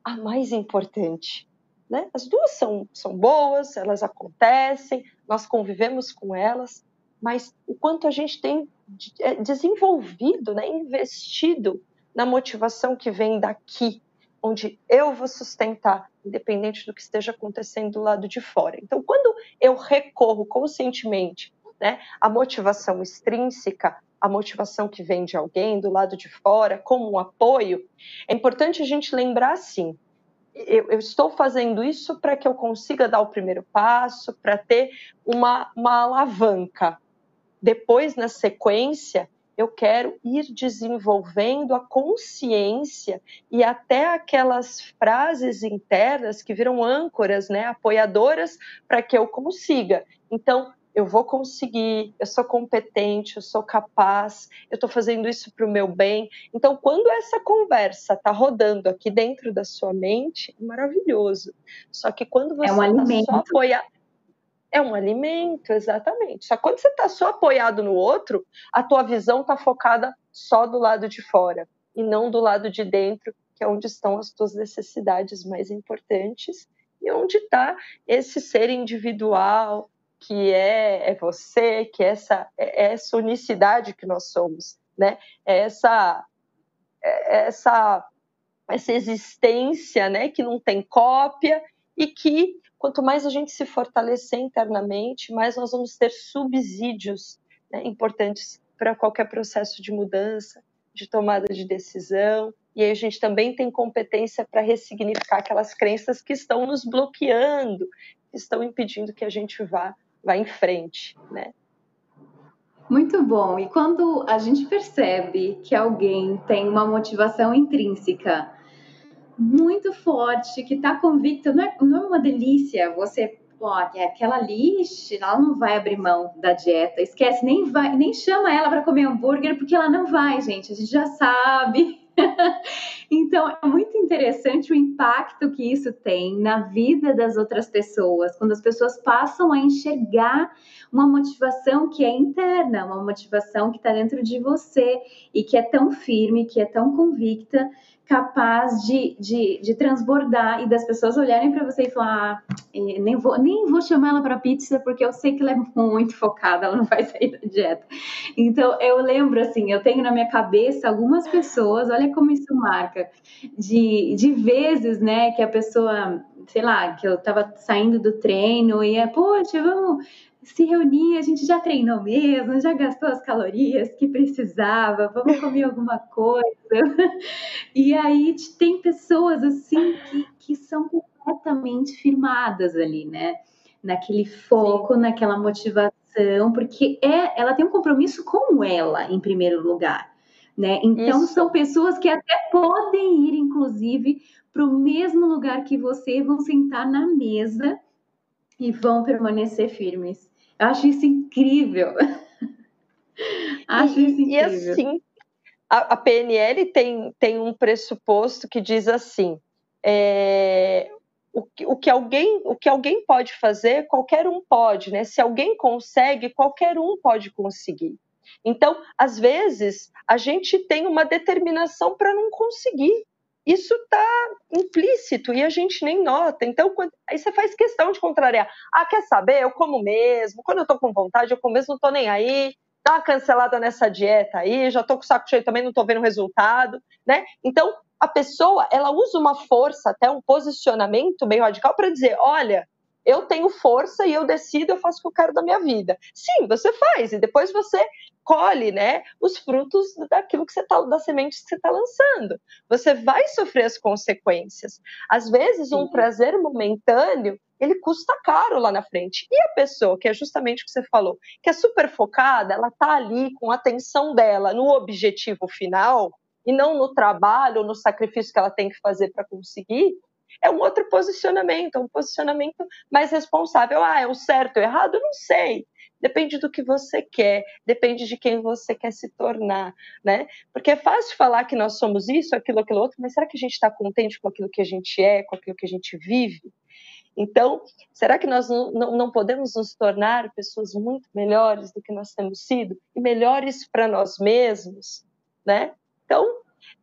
a mais importante. Né? As duas são, são boas, elas acontecem, nós convivemos com elas, mas o quanto a gente tem é, desenvolvido, né, investido na motivação que vem daqui, onde eu vou sustentar, independente do que esteja acontecendo do lado de fora. Então, quando eu recorro conscientemente né, à motivação extrínseca, a motivação que vem de alguém do lado de fora, como um apoio, é importante a gente lembrar assim: eu, eu estou fazendo isso para que eu consiga dar o primeiro passo, para ter uma, uma alavanca. Depois, na sequência, eu quero ir desenvolvendo a consciência e até aquelas frases internas que viram âncoras, né, apoiadoras para que eu consiga. Então, eu vou conseguir, eu sou competente, eu sou capaz, eu estou fazendo isso para o meu bem. Então, quando essa conversa está rodando aqui dentro da sua mente, é maravilhoso. Só que quando você é um tá só apoiar, é um alimento, exatamente. Só que quando você está só apoiado no outro, a tua visão está focada só do lado de fora e não do lado de dentro, que é onde estão as tuas necessidades mais importantes e onde está esse ser individual que é, é você, que é essa, é, é essa unicidade que nós somos, né? É essa, é essa, essa existência, né? Que não tem cópia e que quanto mais a gente se fortalecer internamente, mais nós vamos ter subsídios né, importantes para qualquer processo de mudança, de tomada de decisão. E aí a gente também tem competência para ressignificar aquelas crenças que estão nos bloqueando, que estão impedindo que a gente vá, vá em frente, né? Muito bom. E quando a gente percebe que alguém tem uma motivação intrínseca muito forte, que está convicta. Não é, não é uma delícia você ó, é aquela lixe, ela não vai abrir mão da dieta, esquece, nem vai, nem chama ela para comer hambúrguer, porque ela não vai, gente, a gente já sabe. então, é muito interessante o impacto que isso tem na vida das outras pessoas, quando as pessoas passam a enxergar uma motivação que é interna, uma motivação que está dentro de você e que é tão firme, que é tão convicta, capaz de, de, de transbordar e das pessoas olharem para você e falar: ah, eh, nem, vou, nem vou chamar ela para pizza porque eu sei que ela é muito focada, ela não vai sair da dieta. Então eu lembro assim, eu tenho na minha cabeça algumas pessoas, olha como isso marca, de, de vezes, né, que a pessoa, sei lá, que eu estava saindo do treino e é, poxa, vamos se reunir, a gente já treinou mesmo, já gastou as calorias que precisava, vamos comer alguma coisa. E aí tem pessoas assim que, que são completamente firmadas ali, né? Naquele foco, Sim. naquela motivação, porque é, ela tem um compromisso com ela, em primeiro lugar. Né? Então, Isso. são pessoas que até podem ir, inclusive, para o mesmo lugar que você, vão sentar na mesa e vão permanecer firmes. Eu acho isso incrível. acho e, isso incrível. E assim, a, a, PNL tem, tem um pressuposto que diz assim: é, o, o, que alguém, o que alguém pode fazer, qualquer um pode, né? Se alguém consegue, qualquer um pode conseguir. Então, às vezes, a gente tem uma determinação para não conseguir isso está implícito e a gente nem nota. Então, quando, aí você faz questão de contrariar. Ah, quer saber? Eu como mesmo. Quando eu estou com vontade, eu como mesmo, não estou nem aí. Dá uma cancelada nessa dieta aí, já estou com o saco cheio também, não estou vendo resultado, né? Então, a pessoa, ela usa uma força, até um posicionamento meio radical para dizer, olha, eu tenho força e eu decido, eu faço o que eu quero da minha vida. Sim, você faz, e depois você colhe, né, os frutos daquilo que você tá, das sementes que você está lançando. Você vai sofrer as consequências. Às vezes, um Sim. prazer momentâneo ele custa caro lá na frente. E a pessoa, que é justamente o que você falou, que é super focada, ela tá ali com a atenção dela no objetivo final e não no trabalho no sacrifício que ela tem que fazer para conseguir, é um outro posicionamento, é um posicionamento mais responsável. Ah, é o certo ou errado? Eu não sei. Depende do que você quer, depende de quem você quer se tornar, né? Porque é fácil falar que nós somos isso, aquilo, aquilo outro, mas será que a gente está contente com aquilo que a gente é, com aquilo que a gente vive? Então, será que nós não, não podemos nos tornar pessoas muito melhores do que nós temos sido e melhores para nós mesmos, né? Então,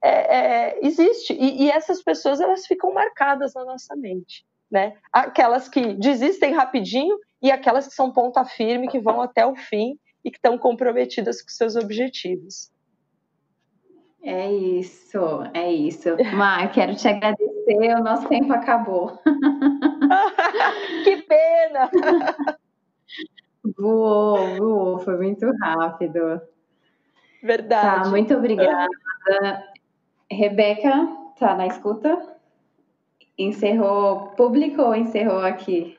é, é, existe e, e essas pessoas elas ficam marcadas na nossa mente, né? Aquelas que desistem rapidinho e aquelas que são ponta firme, que vão até o fim e que estão comprometidas com seus objetivos. É isso, é isso. Mar, quero te agradecer, o nosso tempo acabou. que pena! Voou, voou, foi muito rápido. Verdade. Tá, muito obrigada. Rebeca, tá na escuta? Encerrou público ou encerrou aqui?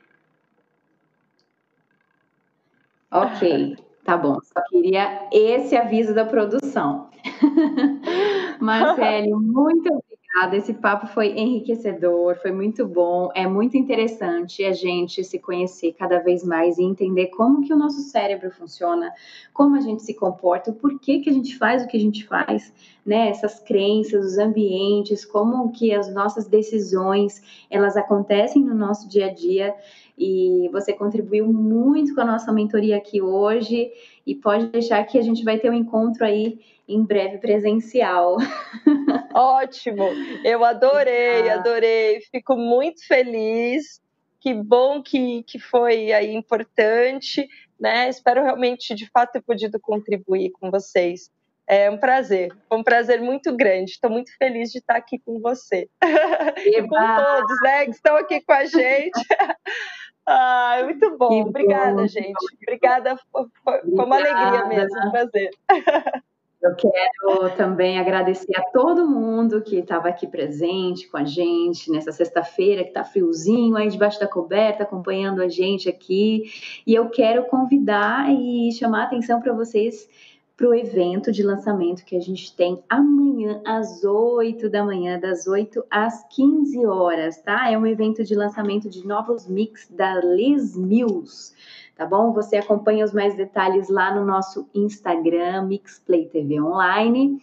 Ok, tá bom. Só queria esse aviso da produção. Marcelo, muito obrigada. Esse papo foi enriquecedor, foi muito bom. É muito interessante a gente se conhecer cada vez mais e entender como que o nosso cérebro funciona, como a gente se comporta, o porquê que a gente faz o que a gente faz, né? Essas crenças, os ambientes, como que as nossas decisões, elas acontecem no nosso dia a dia e você contribuiu muito com a nossa mentoria aqui hoje e pode deixar que a gente vai ter um encontro aí em breve presencial. Ótimo, eu adorei, ah. adorei, fico muito feliz. Que bom que, que foi aí importante, né? Espero realmente, de fato, ter podido contribuir com vocês. É um prazer, foi um prazer muito grande. Estou muito feliz de estar aqui com você e com todos, né, que estão aqui com a gente. Ah, muito bom. Que Obrigada, bom. gente. Obrigada. Foi, foi uma alegria mesmo, um prazer. Eu quero também agradecer a todo mundo que estava aqui presente com a gente nessa sexta-feira, que está friozinho aí debaixo da coberta, acompanhando a gente aqui. E eu quero convidar e chamar a atenção para vocês para o evento de lançamento que a gente tem amanhã às 8 da manhã, das 8 às 15 horas, tá? É um evento de lançamento de novos mix da Les Mills, tá bom? Você acompanha os mais detalhes lá no nosso Instagram, Mixplay TV Online,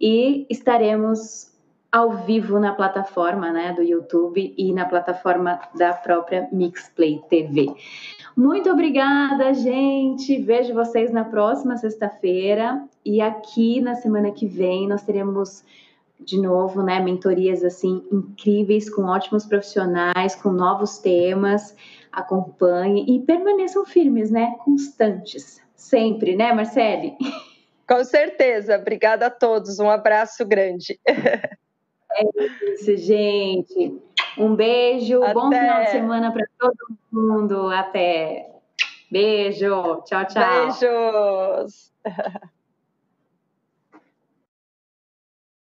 e estaremos ao vivo na plataforma né, do YouTube e na plataforma da própria Mixplay TV. Muito obrigada, gente. Vejo vocês na próxima sexta-feira e aqui na semana que vem nós teremos de novo, né, mentorias assim incríveis com ótimos profissionais, com novos temas. Acompanhe e permaneçam firmes, né, constantes, sempre, né, Marcele? Com certeza. Obrigada a todos. Um abraço grande. É isso, gente. Um beijo. Até. Bom final de semana para todo mundo. Até. Beijo. Tchau, tchau. Beijos.